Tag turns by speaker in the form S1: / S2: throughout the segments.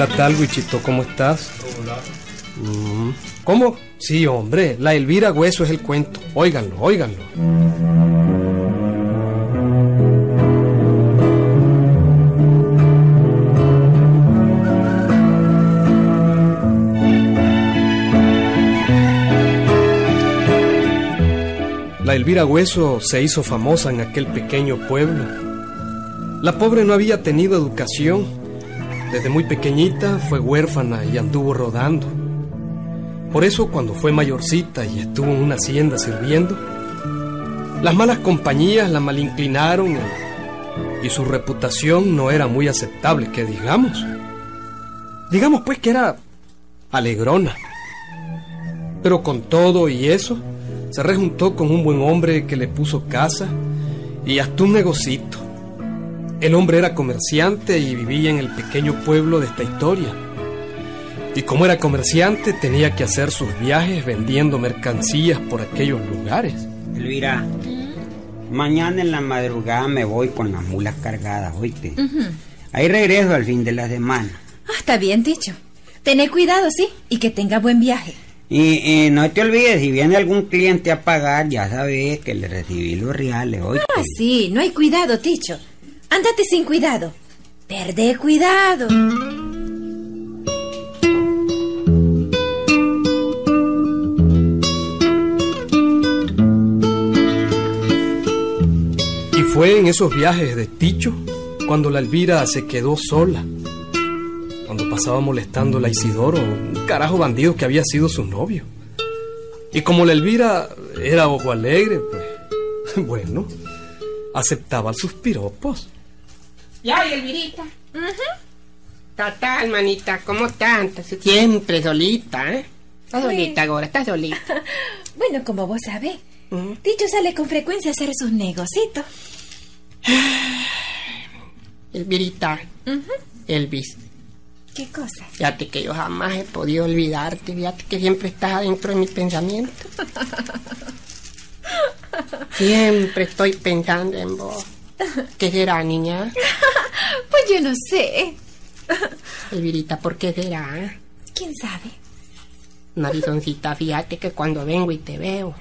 S1: ¿Qué tal, Wichito? ¿Cómo estás? Mm. ¿Cómo? Sí, hombre, la Elvira Hueso es el cuento. Óiganlo, óiganlo. La Elvira Hueso se hizo famosa en aquel pequeño pueblo. La pobre no había tenido educación. Desde muy pequeñita fue huérfana y anduvo rodando. Por eso cuando fue mayorcita y estuvo en una hacienda sirviendo, las malas compañías la malinclinaron y, su reputación no era muy aceptable, que digamos. Digamos pues que era alegrona. Pero con todo y eso, se rejuntó con un buen hombre que le puso casa y hasta un negocito. El hombre era comerciante y vivía en el pequeño pueblo de esta historia. Y como era comerciante, tenía que hacer sus viajes vendiendo mercancías por aquellos lugares.
S2: Elvira, mañana en la madrugada me voy con las mulas cargadas, oíste. Ahí regreso al fin de la semana.
S3: Ah, está bien, Ticho. Tené cuidado, sí, y que tenga buen viaje.
S2: Y, y no te olvides, si viene algún cliente a pagar, ya sabes que le recibí los reales, oíste.
S3: Ah, sí, no hay cuidado, Ticho. Ándate sin cuidado. Perdé cuidado.
S1: Y fue en esos viajes de Ticho cuando la Elvira se quedó sola. Cuando pasaba molestando a Isidoro, un carajo bandido que había sido su novio. Y como la Elvira era ojo alegre, pues, bueno, aceptaba sus piropos.
S4: Ya, y Elvirita. Total, manita, ¿cómo estás? Siempre solita, ¿eh? Estás solita ahora, estás solita.
S3: Bueno, como vos sabés,
S4: Mm.
S3: Ticho sale con frecuencia a hacer sus negocitos.
S4: Elvirita, Elvis,
S3: ¿Qué cosa?
S4: fíjate que yo jamás he podido olvidarte, fíjate que siempre estás adentro de mi pensamiento. Siempre estoy pensando en vos. ¿Qué será, niña?
S3: Yo no sé.
S4: Elvirita, ¿por qué será?
S3: ¿Quién sabe?
S4: Narizoncita, fíjate que cuando vengo y te veo,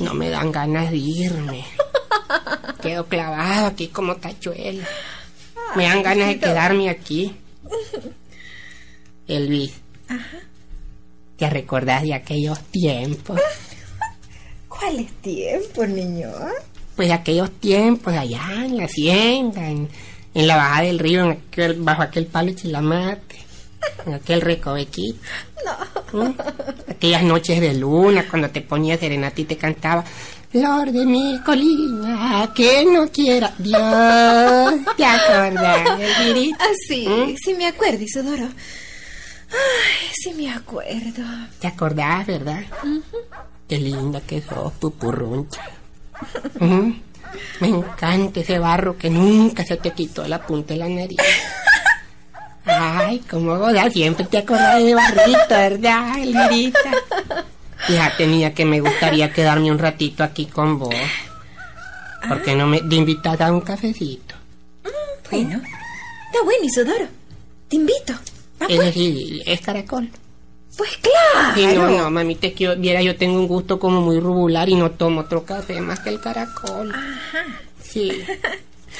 S4: no me dan ganas de irme. Quedo clavado aquí como tachuela. Me dan ganas de quedarme aquí. Elvis, ¿te recordás de aquellos tiempos?
S3: ¿Cuál es tiempo, niño?
S4: Pues de aquellos tiempos allá en la hacienda, en, en la bajada del río, en aquel, bajo aquel palo chilamate, en aquel recovequito. ¿Mm? Aquellas noches de luna cuando te ponía serenata y te cantaba Flor de mi colina, que no quiera Dios. ¿Te acordás, Elvirita?
S3: Ah, sí,
S4: ¿Mm?
S3: sí me acuerdo, Isodoro. Ay, sí me acuerdo.
S4: ¿Te acordás, verdad? Qué linda que sos, pupurruncha. Ujú. Me encanta ese barro que nunca se te quitó la punta de la nariz. Ay, como goda, siempre te acordás de barrito, ¿verdad, Elvirita? Ya tenía que me gustaría quedarme un ratito aquí con vos. ¿Por qué no me te invitas a un cafecito?
S3: Bueno, está bueno, Isodoro. Te invito.
S4: Es decir, es caracol.
S3: Pues claro.
S4: Sí, no, no, mami, te quiero, viera, yo tengo un gusto como muy rubular y no tomo otro café más que el caracol. Sí.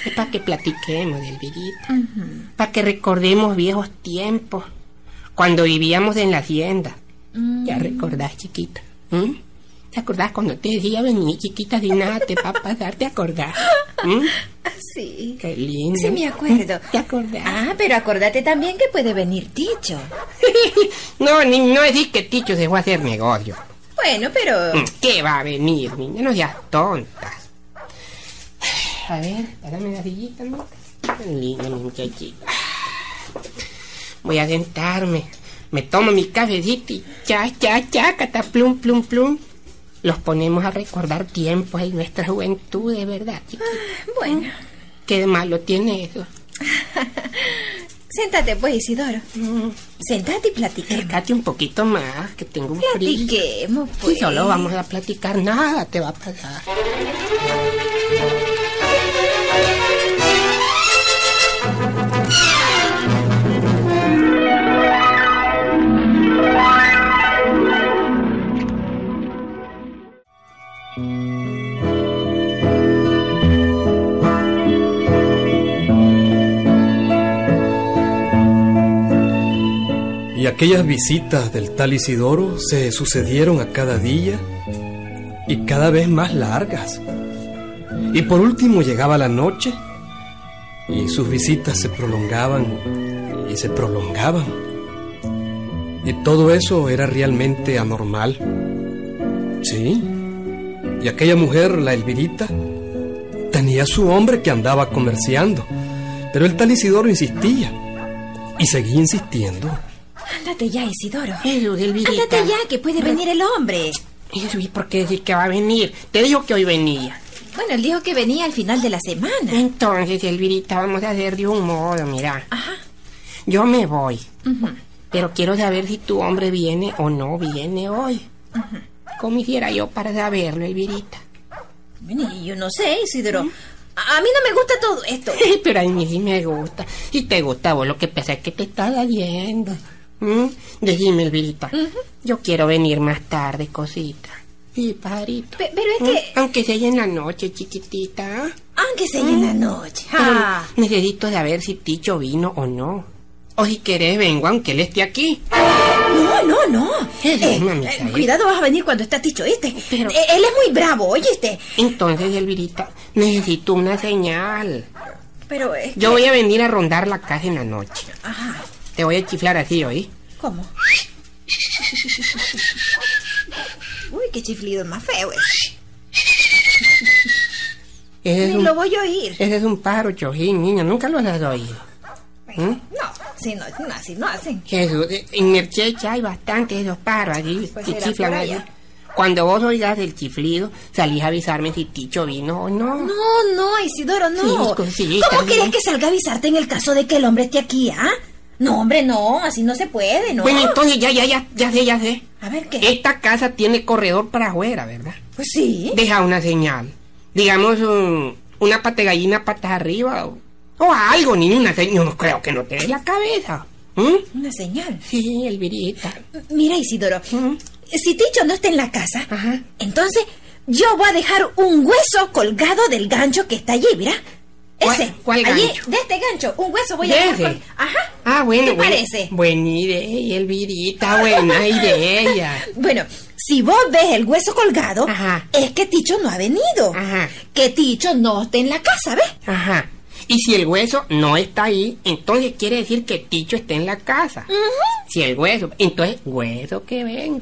S4: Es para que platiquemos del virita. Para que recordemos viejos tiempos. Cuando vivíamos en la hacienda. ¿Ya recordás, chiquita? ¿Mm? ¿Te acordás cuando te decía vení, chiquita, de nada te va a pasar? ¿Te acordás? ¿Mm?
S3: Sí.
S4: Qué lindo.
S3: Sí, me acuerdo.
S4: ¿Te acordás?
S3: Ah, pero acordate también que puede venir Ticho.
S4: no, ni, no decís que Ticho se fue a hacer negocio.
S3: Bueno, pero...
S4: Mm, ¿Qué va a venir, niña? No seas tontas. A ver, dame la sillita, ¿no? Linda mi muchachita. Voy a sentarme. Me tomo mi cafecito y cha, cha, cha, cata, plum, plum, plum. Los ponemos a recordar tiempos de nuestra juventud, de verdad, chiquita.
S3: Bueno,
S4: ¿Qué malo tiene eso?
S3: Séntate, pues, Isidoro. Mm. Sentate y platiquemos.
S4: un poquito más, que tengo un frío.
S3: Platiquemos, pues.
S4: Si solo vamos a platicar, nada te va a
S1: pagar. Aquellas visitas del tal Isidoro se sucedieron a cada día y cada vez más largas. Y por último llegaba la noche y sus visitas se prolongaban y se prolongaban. Y todo eso era realmente anormal. Sí. Y aquella mujer, la Elvirita, tenía su hombre que andaba comerciando. Pero el tal Isidoro insistía. Y seguía insistiendo.
S3: Ándate ya, Isidoro.
S4: Elvirita.
S3: Ándate ya, que puede venir el hombre.
S4: ¿y por qué decir que va a venir? Te dijo que hoy venía.
S3: Bueno, él dijo que venía al final de la semana.
S4: Entonces, Elvirita, vamos a hacer de un modo, mira.
S3: Ajá.
S4: Yo me voy. Pero quiero saber si tu hombre viene o no viene hoy. ¿Cómo hiciera yo para saberlo, Elvirita?
S3: Bueno, y yo no sé, Isidoro. A, a mí no me gusta todo esto.
S4: Pero a mí sí me gusta. Si te gusta vos, lo que pasa es que te estás yendo. ¿Mm? Decime, Elvirita. Yo quiero venir más tarde, cosita. Sí, pajarito.
S3: Pe- pero es
S4: ¿Mm?
S3: que-
S4: Aunque sea en la noche, chiquitita.
S3: Aunque sea en la noche.
S4: Pero
S3: Ah.
S4: necesito saber si Ticho vino o no. O si querés, vengo aunque él esté aquí.
S3: No, no, no. Eh,
S4: mamita,
S3: eh,
S4: ¿eh?
S3: cuidado, vas a venir cuando está Ticho, ¿viste?
S4: Pero-
S3: Eh, él es muy bravo, oíste.
S4: Entonces, Elvirita, necesito una señal.
S3: Pero es que-
S4: Yo voy a venir a rondar la casa en la noche.
S3: Ajá.
S4: Te voy a chiflar así, ¿oí?
S3: ¿Cómo? Uy, qué chiflido más feo es.
S4: Ese es
S3: Ni
S4: un,
S3: lo voy a oír.
S4: ese es un pájaro chojín, niña. Nunca lo has oído. ¿Mm?
S3: No, si no, no, así no hacen.
S4: Jesús, eh, en Merchecha hay bastantes esos pájaros allí
S3: Pues
S4: que chiflan allí.
S3: allá.
S4: Cuando vos oigas el chiflido, salís a avisarme si Ticho vino o no.
S3: No, no, Isidoro, no.
S4: Sí,
S3: ¿Cómo
S4: ¿no?
S3: querés que salga a avisarte en el caso de que el hombre esté aquí, ah? No, hombre, no, así no se puede, ¿no?
S4: Bueno, entonces ya, ya, ya, ya sé, ya sé.
S3: A ver, ¿qué?
S4: Esta casa tiene corredor para afuera, ¿verdad?
S3: Pues sí.
S4: Deja una señal. Digamos, una pata gallina patas arriba o, o algo, ni una señal. Yo no creo que no te dé la cabeza. ¿Mm?
S3: Una señal.
S4: Sí, Elvirita.
S3: Mira, Isidoro,
S4: Ujú.
S3: si Ticho no está en la casa,
S4: Ajá.
S3: entonces yo voy a dejar un hueso colgado del gancho que está allí, mira.
S4: ¿Cuál-
S3: Ese.
S4: cuál
S3: allí,
S4: gancho?
S3: de este gancho, un hueso voy a col- Ajá.
S4: Ah, bueno.
S3: ¿Qué
S4: bueno.
S3: parece?
S4: Buena idea, Elvirita, buena idea.
S3: Bueno, si vos ves el hueso colgado,
S4: Ajá.
S3: es que Ticho no ha venido.
S4: Ajá.
S3: Que Ticho no está en la casa, ¿ves?
S4: Ajá. Y si el hueso no está ahí, entonces quiere decir que Ticho está en la casa. Si el hueso, entonces hueso que vengo.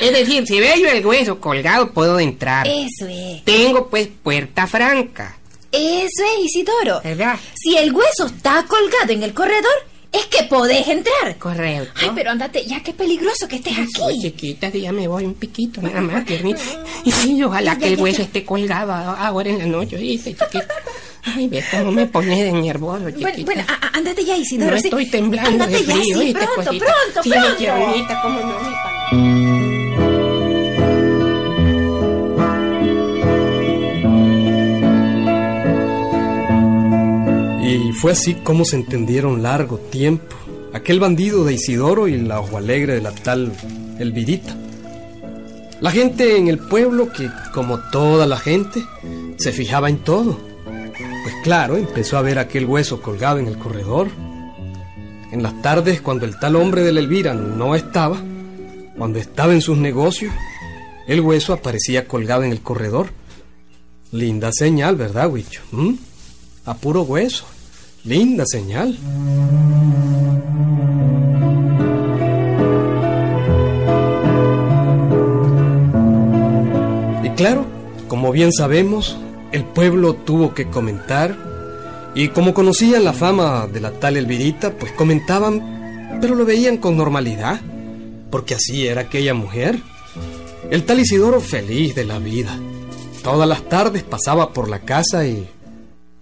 S4: es decir, si veo yo el hueso colgado, puedo entrar.
S3: Eso es.
S4: Tengo pues puerta franca,
S3: Eso es, Isidoro.
S4: ¿verdad?
S3: Si el hueso está colgado en el corredor, es que podés entrar.
S4: Correcto.
S3: Ay, pero andate, ya qué peligroso que estés
S4: Soy
S3: aquí.
S4: chiquita, ya me voy un piquito, nada más, tiernita. Y sí, ojalá
S3: Ya,
S4: que el hueso
S3: ya.
S4: esté colgado ahora en la noche, dice chiquita. Ay, ves cómo me pones de nervioso, chiquita.
S3: Bueno, bueno, a- a- ándate ya, Isidoro.
S4: No
S3: sí.
S4: estoy temblando
S3: Ándate
S4: de frío,
S3: ya, sí,
S4: ¿oíste,
S3: pronto,
S4: cosita?
S3: pronto,
S4: Sí, mi
S3: pronto.
S4: tiernita, cómo no, mi
S1: Y fue así como se entendieron largo tiempo aquel bandido de Isidoro y la ojo alegre de la tal Elvirita. La gente en el pueblo que, como toda la gente, se fijaba en todo. Pues claro, empezó a ver aquel hueso colgado en el corredor. En las tardes, cuando el tal hombre de la Elvira no estaba, cuando estaba en sus negocios, el hueso aparecía colgado en el corredor. Linda señal, ¿verdad, Huicho? ¿Mm? A puro hueso. Linda señal. Y claro, como bien sabemos, el pueblo tuvo que comentar. Y como conocían la fama de la tal Elvirita, pues comentaban, pero lo veían con normalidad, porque así era aquella mujer. El tal Isidoro feliz de la vida. Todas las tardes pasaba por la casa y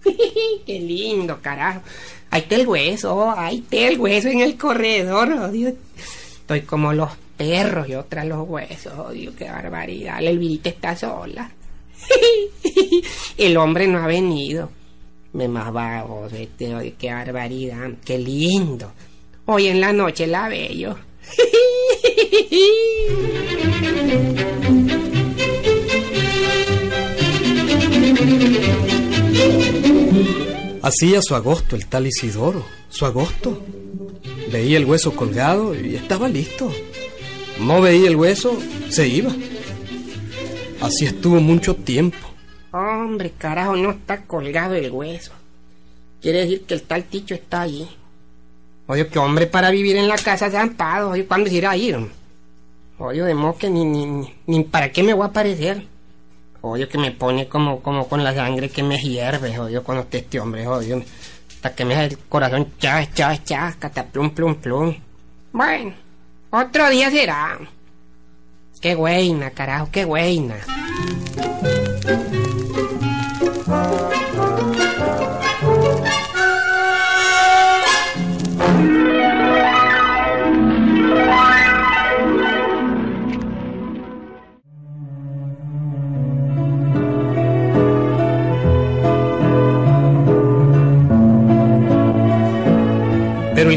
S4: Qué lindo, carajo. Ahí está el hueso, ahí está el hueso en el corredor, oh Dios. Estoy como los perros y otra los huesos, oh qué barbaridad. La Elvirita está sola. El hombre no ha venido. Me más vago, este, oye, qué barbaridad, qué lindo. Hoy en la noche la veo.
S1: hacía su agosto el tal Isidoro. Su agosto. veía el hueso colgado y estaba listo. No veía el hueso, se iba. Así estuvo mucho tiempo.
S4: Hombre, carajo, no está colgado el hueso. Quiere decir que el tal Ticho está allí. Oye, que hombre para vivir en la casa se han parado. Oye, ¿cuándo se irá a ir? Oye, de modo que ni, ni, ni, ni para qué me voy a aparecer. Oye, que me pone como, como con la sangre que me hierve, oye, cuando este hombre, oye. Hasta que me hace el corazón chas, chas, chas, cata, plum, plum, plum. Bueno, otro día será. Qué buena, carajo, qué buena.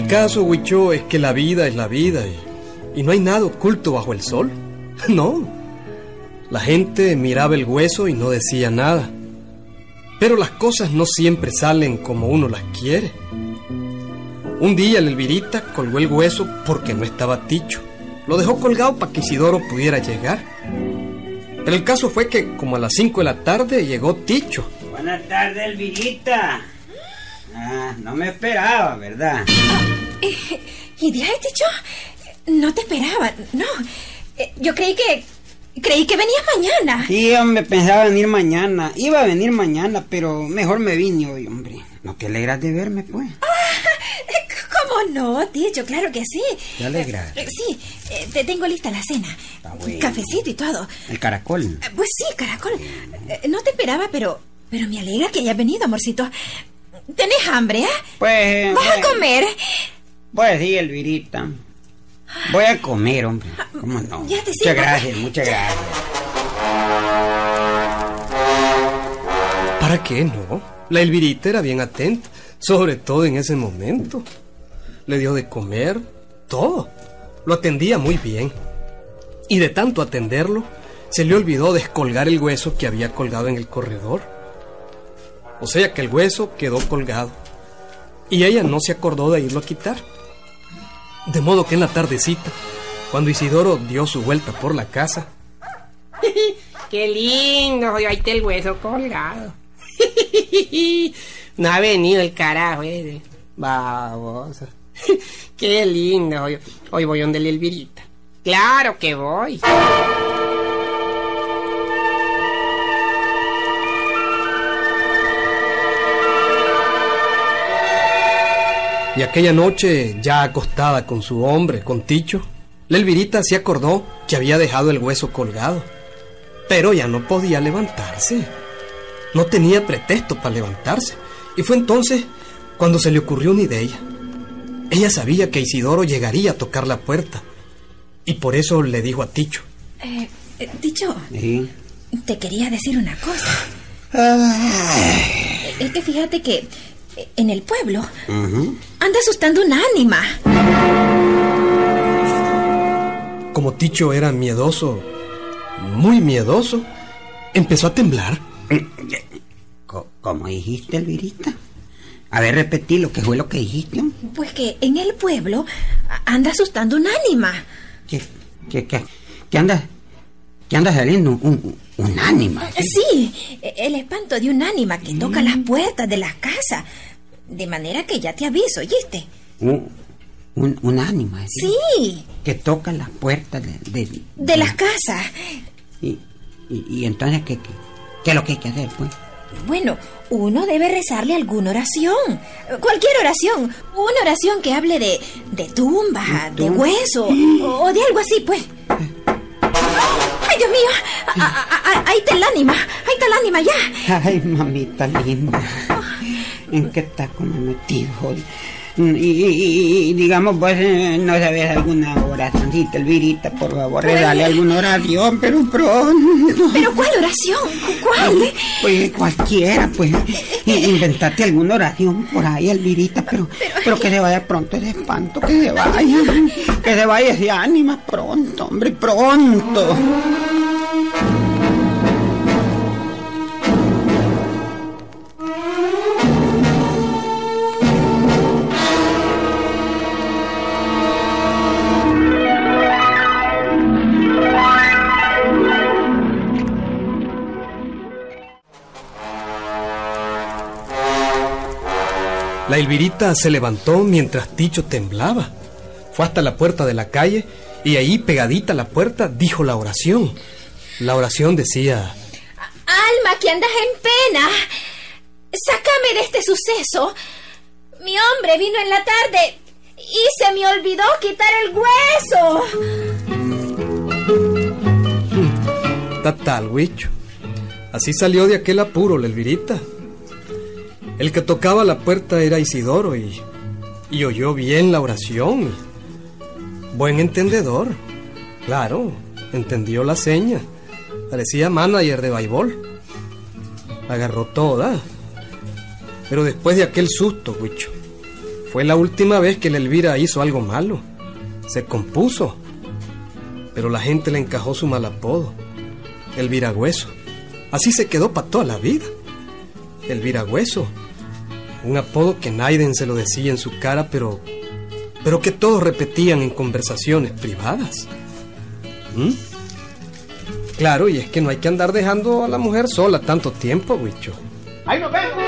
S1: El caso, Huicho, es que la vida es la vida y, no hay nada oculto bajo el sol. No. La gente miraba el hueso y no decía nada. Pero las cosas no siempre salen como uno las quiere. Un día el Elvirita colgó el hueso porque no estaba Ticho. Lo dejó colgado para que Isidoro pudiera llegar. Pero el caso fue que como a las 5 de la tarde llegó Ticho.
S2: Buenas tardes, Elvirita. Ah, no me esperaba, ¿verdad?
S3: ¿Y de ahí, Ticho? No te esperaba, no. Eh, Yo creí que. Creí que venías mañana.
S2: Sí, hombre, pensaba venir mañana. Iba a venir mañana, pero mejor me vine hoy, hombre. ¿No te alegras de verme, pues?
S3: ¿Cómo no, Ticho? Claro que sí.
S2: ¿Te alegras?
S3: Eh, Sí, eh, te tengo lista la cena.
S2: Está bueno.
S3: Cafecito y todo.
S2: El caracol.
S3: Eh, Pues sí, caracol. Eh, No te esperaba, pero. Pero me alegra que hayas venido, amorcito. ¿Tenés hambre, eh?
S2: Pues.
S3: ¿Vas a comer?
S2: Pues sí, Elvirita. Voy a comer, hombre. ¿Cómo no?
S3: Ya te
S2: muchas
S3: sigo.
S2: gracias, muchas gracias.
S1: ¿Para qué no? La Elvirita era bien atenta, sobre todo en ese momento. Le dio de comer, todo. Lo atendía muy bien. Y de tanto atenderlo, se le olvidó descolgar el hueso que había colgado en el corredor. O sea que el hueso quedó colgado. Y ella no se acordó de irlo a quitar. De modo que en la tardecita, cuando Isidoro dio su vuelta por la casa,
S4: Qué lindo, oye, ahí está el hueso colgado. No ha venido el carajo, eh. Babosa. Qué lindo, oye. Hoy voy donde el Elvirita. Claro que voy.
S1: Y aquella noche, ya acostada con su hombre, con Ticho, la Elvirita se acordó que había dejado el hueso colgado. Pero ya no podía levantarse. No tenía pretexto para levantarse. Y fue entonces cuando se le ocurrió una idea. Ella sabía que Isidoro llegaría a tocar la puerta. Y por eso le dijo a Ticho.
S3: Eh, eh, Ticho,
S2: Sí.
S3: te quería decir una cosa. Es que fíjate que eh, en el pueblo anda asustando un ánima.
S1: Como Ticho era miedoso, muy miedoso, empezó a temblar.
S2: Co- ¿Cómo dijiste, Elvirita? A ver, repetí lo que fue lo que dijiste.
S3: Pues que en el pueblo anda asustando un ánima.
S2: ¿Qué, qué, qué, qué anda, qué anda saliendo? Un, un, un ánima.
S3: Eh, Sí, eh, el espanto de un ánima que toca las puertas de las casas. De manera que ya te aviso, ¿oíste?
S2: Un, un, un ánima. ¿sí?
S3: Sí,
S2: Que toca las puertas de... de,
S3: de las casas.
S2: Y, y, y entonces, ¿qué, qué, qué es lo que hay que hacer, pues?
S3: Bueno, uno debe rezarle alguna oración. Cualquier oración. Una oración que hable de, de tumba, de hueso o, o de algo así, pues. ¡Ay, Dios mío! A- a- a- ahí está el ánima. Ahí está el ánima ya.
S2: Ay, mamita linda. ¿En qué como metido hoy? Y, y- y- y, digamos, pues, eh, no sabes alguna oracióncita, Elvirita, por favor, regale alguna oración, pero pronto.
S3: ¿Pero cuál oración? ¿Cuál?
S2: Pues cualquiera, pues. Inventate alguna oración por ahí, Elvirita, pero, pero que se vaya pronto ese espanto, que se vaya. Que se vaya ese ánima pronto, hombre, pronto.
S1: La Elvirita se levantó mientras Ticho temblaba. Fue hasta la puerta de la calle y ahí, pegadita a la puerta, dijo la oración. La oración decía...
S3: Alma, que andas en pena. Sácame de este suceso. Mi hombre vino en la tarde y se me olvidó quitar el
S1: hueso. Tatal, huicho. Así salió de aquel apuro la Elvirita. El que tocaba la puerta era Isidoro y, oyó bien la oración. Buen entendedor. Claro, entendió la seña. Parecía manager de baibol. Agarró toda. Pero después de aquel susto, Huicho, fue la última vez que el Elvira hizo algo malo. Se compuso. Pero la gente le encajó su mal apodo. El viragüeso. Así se quedó para toda la vida. El viragüeso. Un apodo que Naiden se lo decía en su cara, pero. pero que todos repetían en conversaciones privadas. ¿Mm? Claro, y es que no hay que andar dejando a la mujer sola tanto tiempo, Huicho.
S5: ¡Ahí nos vemos!